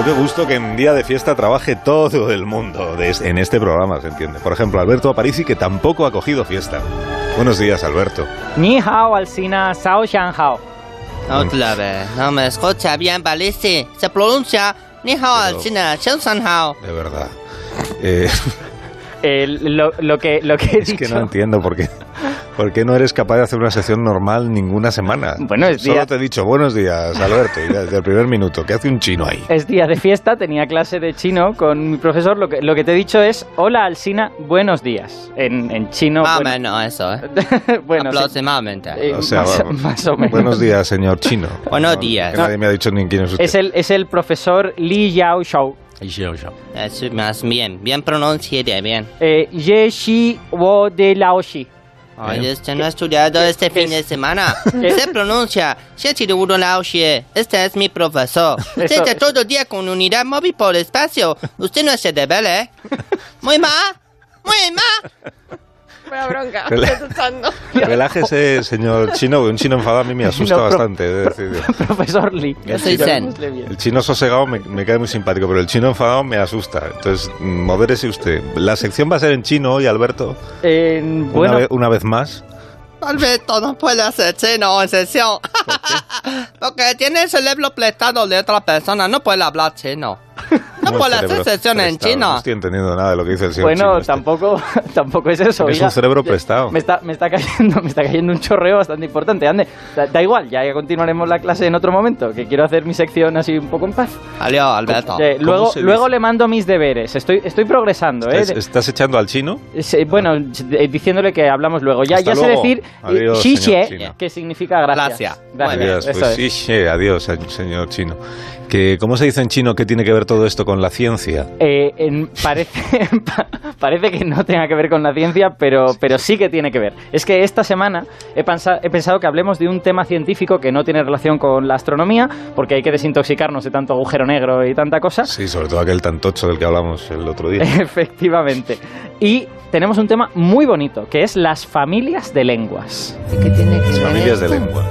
gusto, qué gusto que en día de fiesta trabaje todo el mundo en este programa, se entiende. Por ejemplo, Alberto Aparici, que tampoco ha cogido fiesta. Buenos días, Alberto. Ni hao, Alcina, sao shan hao. Otra vez, no me escucha bien, parece. Se pronuncia ni hao Pero- al cine, Shensan hao. De verdad. Eh, Eh, lo, lo que, lo que he es dicho. que no entiendo por qué, por qué no eres capaz de hacer una sección normal ninguna semana. Bueno, es Solo día- te he dicho buenos días, Alberto, y desde el primer minuto. ¿Qué hace un chino ahí? Es día de fiesta, tenía clase de chino con mi profesor. Lo que, lo que te he dicho es: Hola, Alsina, buenos días. En, en chino. Más o bueno- menos eso, ¿eh? bueno, sí. Aproximadamente. Eh, O sea, más, más o menos. Buenos días, señor chino. Buenos No, días. nadie me ha dicho ni quién es usted. Es el, es el profesor Li Yao Shou. Es más bien, bien pronunciado, bien. Eh, Ye Shi Wo de Lao Shi. Ay, este no he estudiado este fin de semana. Se pronuncia. Este es mi profesor. Usted está todo el día con unidad móvil por el espacio. Usted no se debe, ¿eh? Muy mal. Muy mal. Buena bronca. Relájese, señor chino, un chino enfadado a mí me asusta No, pro- bastante. de decir. Profesor Li. Yo soy zen. El chino sosegado me, me cae muy simpático, pero el chino enfadado me asusta. Entonces, mm, modérese usted. La sección va a ser en chino hoy, Alberto. Eh, Una, bueno, vez, una vez más. Alberto no puede hacer chino en sesión. Porque tiene el cerebro prestado de otra persona. No puede hablar chino. No ¿Cómo puede el cerebro hacer sesión en prestado? No chino. estoy entendiendo nada de lo que dice el señor bueno chino este. tampoco, tampoco es eso. Es oiga. un cerebro prestado. Me está, me está cayendo, me está cayendo un chorreo bastante importante. Ande, da, da igual, ya continuaremos la clase en otro momento, que quiero hacer mi sección así un poco en paz. Adiós, Alberto. Eh, ¿Cómo luego, luego le mando mis deberes. Estoy, estoy progresando, ¿eh? ¿Estás, estás echando al chino? Sí, bueno, eh, diciéndole que hablamos luego. Ya, Hasta ya sé luego. decir Adiós, xie, señor xie, chino. que significa gracias. Gracias. Gracias, pues es. sí, adiós, señor chino. Que, ¿Cómo se dice en chino que tiene que ver todo esto con la ciencia? Eh, en- parece, pa- parece que no tenga que ver con la ciencia, pero, pero sí que tiene que ver. Es que esta semana he, pensa- he pensado que hablemos de un tema científico que no tiene relación con la astronomía, porque hay que desintoxicarnos de tanto agujero negro y tanta cosa. Sí, sobre todo aquel tantocho del que hablamos el otro día. Efectivamente. Y tenemos un tema muy bonito, que es las familias de lenguas. ¿Y qué tiene que Las ver familias de lenguas.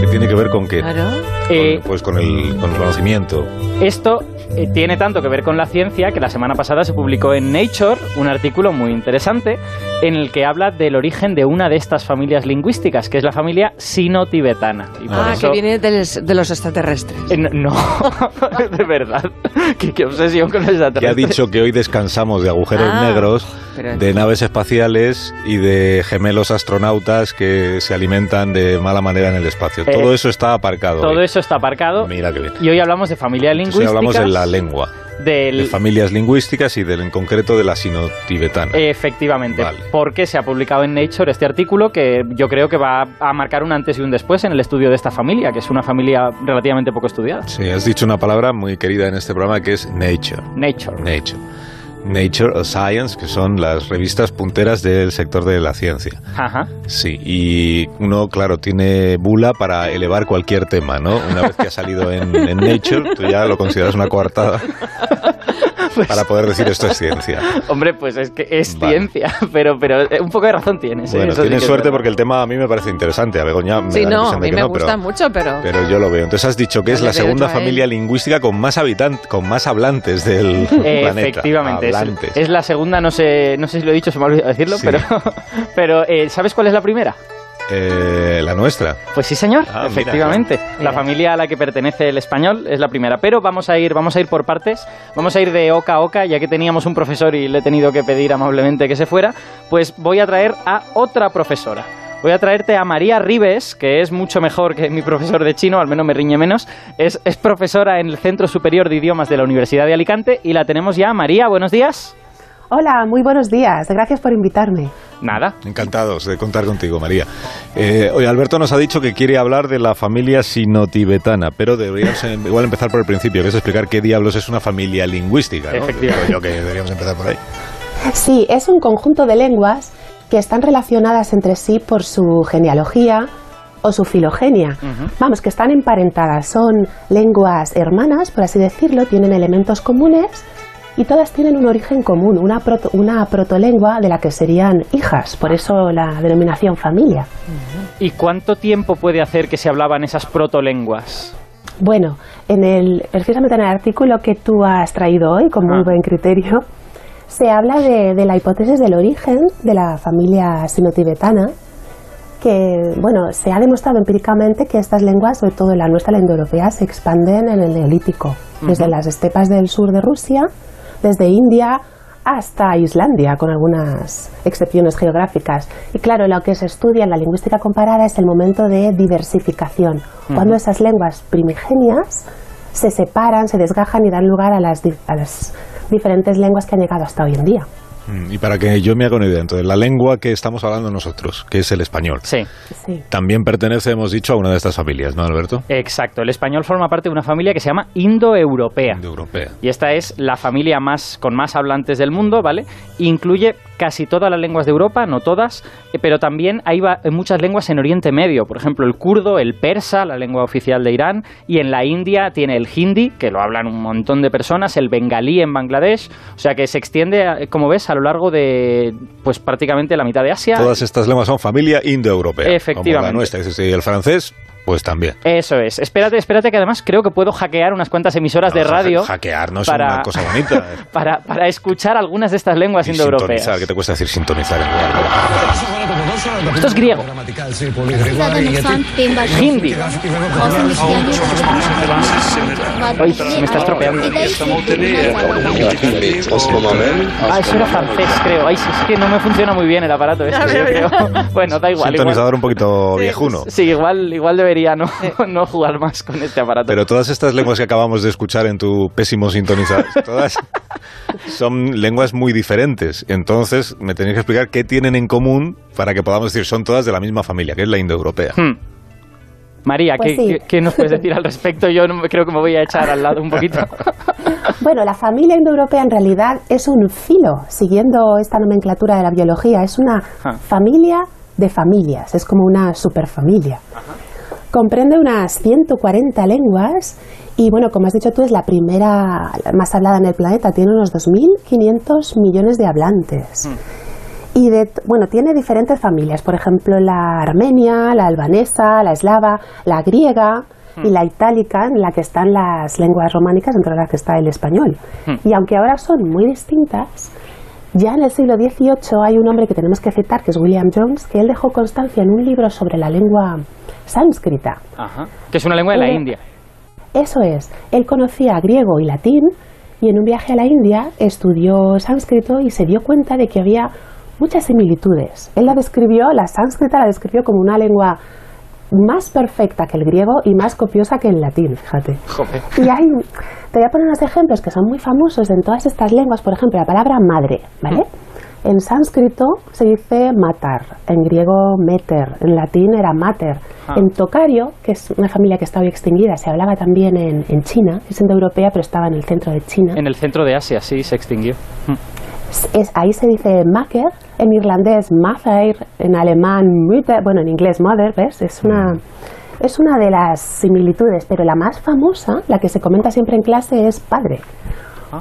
¿Qué tiene que ver con qué? Claro. Con- Eh, pues con el, con el conocimiento. Esto eh, tiene tanto que ver con la ciencia que la semana pasada se publicó en Nature un artículo muy interesante en el que habla del origen de una de estas familias lingüísticas, que es la familia sino-tibetana. Ah, eso- que viene de los, de los extraterrestres. Eh, no, de verdad. ¿Qué, qué obsesión con los Que ha extraterrestres. dicho que hoy descansamos de agujeros Ah, negros, pero- de naves espaciales y de gemelos astronautas que se alimentan de mala manera en el espacio. Eh, Todo eso está aparcado. Todo hoy. eso está aparcado. Mira que bien. Y hoy hablamos de familia Entonces, lingüística. hablamos de la lengua, del, de familias lingüísticas y del, en concreto de la sino-tibetana. Efectivamente, Vale. porque se ha publicado en Nature este artículo que yo creo que va a marcar un antes y un después en el estudio de esta familia, que es una familia relativamente poco estudiada. Sí, has dicho una palabra muy querida en este programa que es nature. Nature. Nature. Nature o Science, que son las revistas punteras del sector de la ciencia. Ajá. Sí, y uno, claro, tiene bula para elevar cualquier tema, ¿no? Una vez que ha salido en, en Nature, tú ya lo consideras una coartada para poder decir esto es ciencia. Hombre, pues es que es Vale. ciencia, pero, pero eh, un poco de razón tienes. ¿eh? Bueno, tienes suerte porque el tema a mí me parece interesante. A Begoña me Sí, da la no, a mí que me no, gusta pero, mucho, pero... pero yo lo veo. Entonces has dicho que es la segunda familia lingüística con más habitantes, con más hablantes del planeta. Efectivamente, es, Hablantes. es la segunda, no sé, no sé si lo he dicho, se me ha olvidado decirlo, Sí. pero, pero eh, ¿sabes cuál es la primera? Eh, la nuestra. Pues sí, señor, Ah, mira, efectivamente. La familia a la que pertenece el español es la primera. Pero vamos a ir, vamos a ir por partes. Vamos a ir de oca a oca, ya que teníamos un profesor y le he tenido que pedir amablemente que se fuera. Pues voy a traer a otra profesora. Voy a traerte a María Ribes, que es mucho mejor que mi profesor de chino, al menos me riñe menos. Es, es profesora en el Centro Superior de Idiomas de la Universidad de Alicante y la tenemos ya. María, buenos días. Hola, muy buenos días. Gracias por invitarme. Nada. Encantados de contar contigo, María. Eh, hoy Alberto nos ha dicho que quiere hablar de la familia sino-tibetana, pero deberíamos eh, igual empezar por el principio, que es explicar qué diablos es una familia lingüística. ¿no? Efectivamente. Creo yo que deberíamos empezar por ahí. Sí, es un conjunto de lenguas que están relacionadas entre sí por su genealogía o su filogenia. Ujú. Vamos, que están emparentadas. Son lenguas hermanas, por así decirlo, tienen elementos comunes y todas tienen un origen común, una, proto- una protolengua de la que serían hijas, por eso la denominación familia. ¿Y cuánto tiempo puede hacer que se hablaban esas protolenguas? Bueno, en el, precisamente en el artículo que tú has traído hoy, con muy Ah. buen criterio, se habla de, de la hipótesis del origen de la familia sino-tibetana, que, bueno, se ha demostrado empíricamente que estas lenguas, sobre todo la nuestra, la indoeuropea, se expanden en el Neolítico, desde las estepas del sur de Rusia, desde India hasta Islandia, con algunas excepciones geográficas. Y claro, lo que se estudia en la lingüística comparada es el momento de diversificación, cuando esas lenguas primigenias se separan, se desgajan y dan lugar a las, di- a las diferentes lenguas que han llegado hasta hoy en día. Mm, Y para que yo me haga una idea, entonces, la lengua que estamos hablando nosotros, que es el español, Sí, Sí. también pertenece, hemos dicho, a una de estas familias, ¿no, Alberto? exacto. El español forma parte de una familia que se llama indoeuropea. Indoeuropea. Y esta es la familia más con más hablantes del mundo, ¿vale? Incluye casi todas las lenguas de Europa, no todas, eh, pero también hay va- muchas lenguas en Oriente Medio, por ejemplo, el kurdo, el persa, la lengua oficial de Irán, y en la India tiene el hindi, que lo hablan un montón de personas, el bengalí en Bangladesh, o sea que se extiende, eh, como ves, a lo largo de pues prácticamente la mitad de Asia. Todas estas lenguas son familia indoeuropea. Efectivamente. Como la nuestra. Dices, Y el francés, pues también. Eso es. Espérate, espérate que además creo que puedo hackear unas cuantas emisoras No, de radio hacke- Hackear no es para- una cosa bonita. para, para escuchar algunas de estas lenguas Y indoeuropeas. sintonizar, ¿qué te cuesta decir sintonizar en lugar de- Esto es griego. Hindi. Me está estropeando. Ah, eso era francés, creo. Ay, sí, es que no me funciona muy bien el aparato este, yo creo. Bueno, da igual. Sintonizador igual. un poquito viejuno. Sí, igual, igual debería no, no jugar más con este aparato. Pero todas estas lenguas que acabamos de escuchar en tu pésimo sintonizador, todas son lenguas muy diferentes. Entonces, me tenéis que explicar qué tienen en común para que podamos decir son todas de la misma familia, que es la indoeuropea. Hmm. María, Pues ¿qué, sí. qué- qué nos puedes decir al respecto? Yo no me- creo que me voy a echar al lado un poquito. Bueno, la familia indoeuropea en realidad es un filo, siguiendo esta nomenclatura de la biología, es una familia de familias, es como una superfamilia. Comprende unas 140 lenguas y, bueno, como has dicho tú, es la primera más hablada en el planeta, tiene unos 2.500 millones de hablantes. Y de, bueno, tiene diferentes familias, por ejemplo, la armenia, la albanesa, la eslava, la griega y la itálica, en la que están las lenguas románicas, entre las que está el español. Y aunque ahora son muy distintas, ya en el siglo XVIII hay un hombre que tenemos que citar, que es William Jones, que él dejó constancia en un libro sobre la lengua sánscrita. Ajá. Que es una lengua de la Una- India. Eso es, él conocía griego y latín y en un viaje a la India estudió sánscrito y se dio cuenta de que había muchas similitudes. Él la describió, la sánscrita la describió como una lengua más perfecta que el griego y más copiosa que el latín, fíjate. Joder. Y hay, te voy a poner unos ejemplos que son muy famosos en todas estas lenguas. Por ejemplo, la palabra madre, ¿vale? En sánscrito se dice matar, en griego meter, en latín era mater. Ah. En tocario, que es una familia que está hoy extinguida, se hablaba también en, en China, es indoeuropea, pero estaba en el centro de China. En el centro de Asia, sí, se extinguió. Hmm. Es, ahí se dice maker, en irlandés mother, en alemán Mutter, bueno, en inglés mother, ¿ves? Es una, es una de las similitudes, pero la más famosa, la que se comenta siempre en clase, es padre.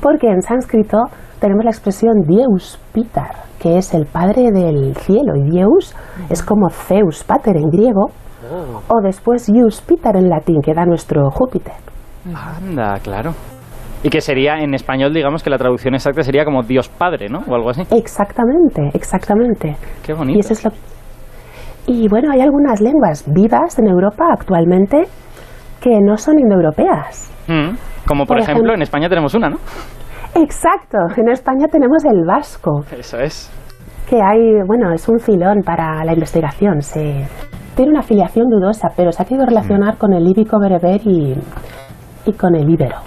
Porque en sánscrito tenemos la expresión Deus Pitar, que es el padre del cielo, y Deus es como Zeus Pater en griego, o después Ius Pitar en latín, que da nuestro Júpiter. Anda, claro. Y que sería, en español, digamos que la traducción exacta sería como Dios Padre, ¿no? O algo así. Exactamente, exactamente. Qué Y bonito. eso es lo Y bueno, hay algunas lenguas vivas en Europa actualmente que no son indoeuropeas. Hmm. Como por, Por ejemplo, ejemplo- en España tenemos una, ¿no? Exacto, en España tenemos el vasco, Eso es. que hay, bueno, es un filón para la investigación. Se, tiene una afiliación dudosa, pero se ha querido relacionar con el líbico bereber y, y con el íbero,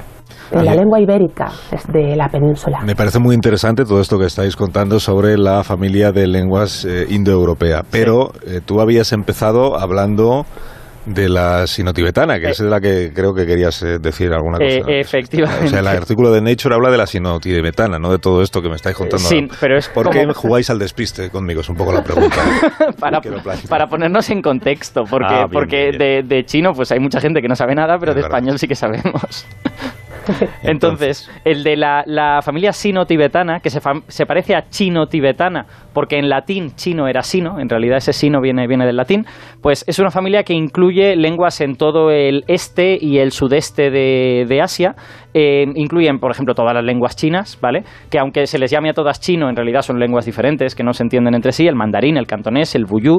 de la lengua ibérica de la península. Me parece muy interesante todo esto que estáis contando sobre la familia de lenguas eh, indoeuropea, pero eh, tú habías empezado hablando de la sinotibetana, que Eh, es de la que creo que querías eh, decir alguna cosa. Eh, efectivamente. O sea, el artículo de Nature habla de la sinotibetana, no de todo esto que me estáis contando. Sí, pero es ¿Por qué como- jugáis al despiste conmigo? Es un poco la pregunta. para, para ponernos en contexto, porque, Ah, bien, porque bien, bien. De, de chino pues hay mucha gente que no sabe nada, pero Es de verdad. español sí que sabemos. Entonces, el de la, familia sino-tibetana, que se, se parece a chino-tibetana, porque en latín chino era sino, en realidad ese sino viene, viene del latín, pues es una familia que incluye lenguas en todo el este y el sudeste de, de Asia. Incluyen, por ejemplo, todas las lenguas chinas, ¿vale? Que aunque se les llame a todas chino, en realidad son lenguas diferentes, que no se entienden entre sí, el mandarín, el cantonés, el buyú,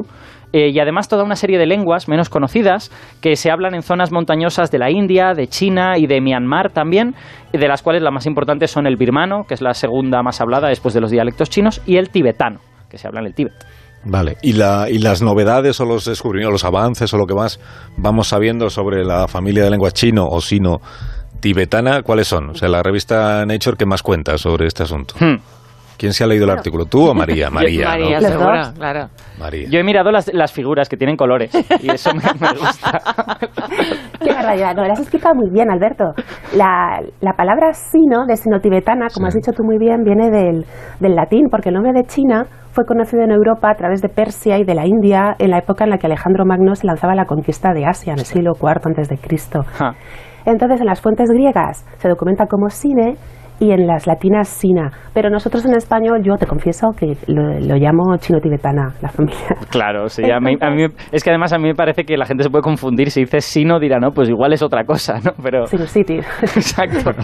eh, y además toda una serie de lenguas menos conocidas que se hablan en zonas montañosas de la India, de China y de Myanmar también, de las cuales las más importantes son el birmano, que es la segunda más hablada después de los dialectos chinos, y el tibetano, que se habla en el Tíbet. Vale, ¿Y, y las novedades o los descubrimientos, los avances o lo que más vamos sabiendo sobre la familia de lengua chino o sino tibetana, ¿cuáles son? O sea, la revista Nature, ¿qué más cuenta sobre este asunto? Hmm. ¿Quién se ha leído el artículo? ¿Tú o María? María. María, seguro, claro. María. Yo he mirado las, las figuras que tienen colores y eso me, me gusta. Qué barbaridad. No, lo has explicado muy bien, Alberto. La, la palabra sino, de sino-tibetana, como has dicho tú muy bien, viene del, del latín, porque el nombre de China fue conocido en Europa a través de Persia y de la India en la época en la que Alejandro Magno se lanzaba a la conquista de Asia, en el siglo IV antes de Cristo. Ja. Entonces, en las fuentes griegas se documenta como sine y en las latinas sina. Pero nosotros en español, yo te confieso que lo, lo llamo chino-tibetana, la familia. Claro, sí, a mí, a mí- es que además a mí me parece que la gente se puede confundir. Si dices sino, dirá, no, pues igual es otra cosa, ¿no? Pero. Sinusitis. Exacto.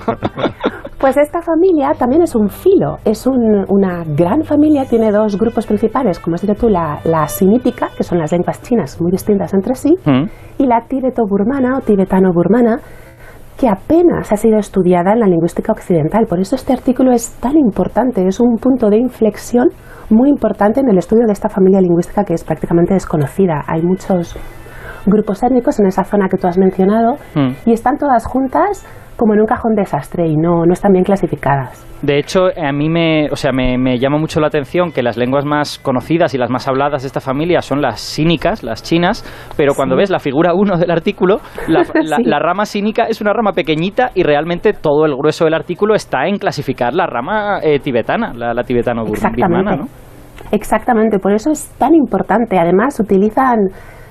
Pues esta familia también es un filo, es un- una gran familia, tiene dos grupos principales, como has dicho tú, la, la sinítica, que son las lenguas chinas muy distintas entre sí, Mm. y la tibeto-burmana o tibetano-burmana, que apenas ha sido estudiada en la lingüística occidental. Por eso este artículo es tan importante, es un punto de inflexión muy importante en el estudio de esta familia lingüística que es prácticamente desconocida. Hay muchos grupos étnicos en esa zona que tú has mencionado Mm. y están todas juntas como en un cajón desastre y no, no están bien clasificadas. De hecho, a mí me, o sea, me, me llama mucho la atención que las lenguas más conocidas y las más habladas de esta familia son las sínicas, las chinas, pero cuando ves la figura 1 del artículo, la, la- Sí. la rama sínica es una rama pequeñita y realmente todo el grueso del artículo está en clasificar la rama eh, tibetana, la, la tibetano-birmana, ¿no? Exactamente, por eso es tan importante. Además, utilizan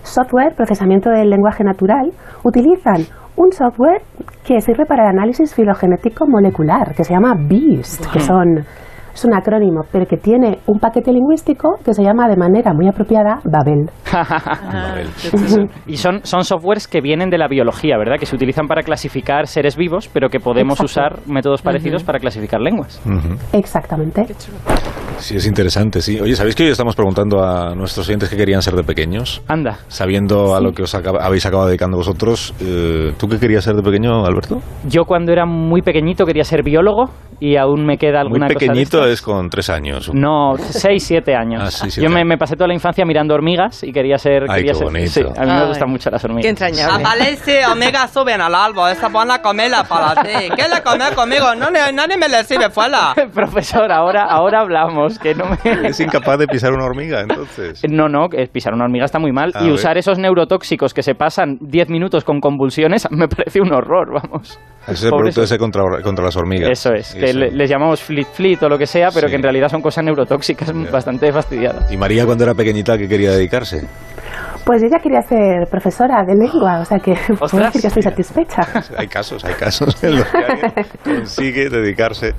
software, procesamiento del lenguaje natural, utilizan un software que sirve para el análisis filogenético molecular, que se llama BEAST, que son, es un acrónimo, pero que tiene un paquete lingüístico que se llama de manera muy apropiada Babel. Babel. Y son, son softwares que vienen de la biología, ¿verdad? Que se utilizan para clasificar seres vivos, pero que podemos Exacto. usar métodos parecidos para clasificar lenguas. Exactamente. Sí, es interesante, sí. Oye, ¿sabéis que hoy estamos preguntando a nuestros oyentes qué querían ser de pequeños? Anda. Sabiendo a lo que os acaba- habéis acabado dedicando vosotros, eh, ¿tú qué querías ser de pequeño, Alberto? Yo cuando era muy pequeñito quería ser biólogo y aún me queda Muy alguna cosa de pequeñito es con tres años. No, seis, siete años. Ah, sí, siete Yo me, me pasé toda la infancia mirando hormigas y quería ser... Ay, quería qué ser- bonito. Sí, a mí me Ay, gustan mucho las Qué hormigas. entrañable. Aparece, omega suben al árbol, esa van a comerla para ti. ¿Qué le comer conmigo? No, le- nadie me le sirve fuera. Profesor, ahora, ahora hablamos, que no me... Es incapaz de pisar una hormiga, entonces. No, no, pisar una hormiga está muy mal. A y ver. usar esos neurotóxicos que se pasan 10 minutos con convulsiones me parece un horror, vamos. Ese es el producto ese contra, contra las hormigas. Eso es, que Eso. le- les llamamos flit flit o lo que sea, pero Sí. que en realidad son cosas neurotóxicas bastante fastidiadas. ¿Y María cuando era pequeñita qué quería dedicarse? Pues yo ya quería ser profesora de lengua, o sea que puedo Ostras. decir que estoy satisfecha. Hay casos, hay casos en los que alguien consigue dedicarse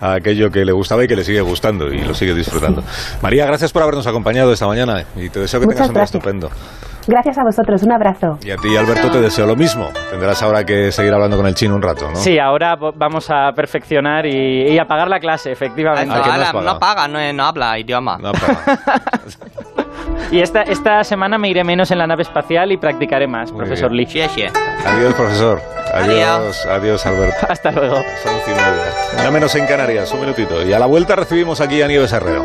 a aquello que le gustaba y que le sigue gustando y lo sigue disfrutando. María, gracias por habernos acompañado esta mañana y te deseo que Muchas tengas un día gracias. estupendo. Gracias a vosotros, un abrazo. Y a ti, Alberto, te deseo lo mismo. Tendrás ahora que seguir hablando con el chino un rato, ¿no? Sí, ahora vamos a perfeccionar y, y a pagar la clase, efectivamente. ¿A qué no no paga, no, no habla idioma. No, pero- Y esta, esta semana me iré menos en la nave espacial y practicaré más, Muy profesor. Lee. Adiós, profesor. Adiós, Adiós. adiós, Alberto. Hasta luego. Son once y media. Una menos en Canarias, un minutito. Y a la vuelta recibimos aquí a Nieves Herrero.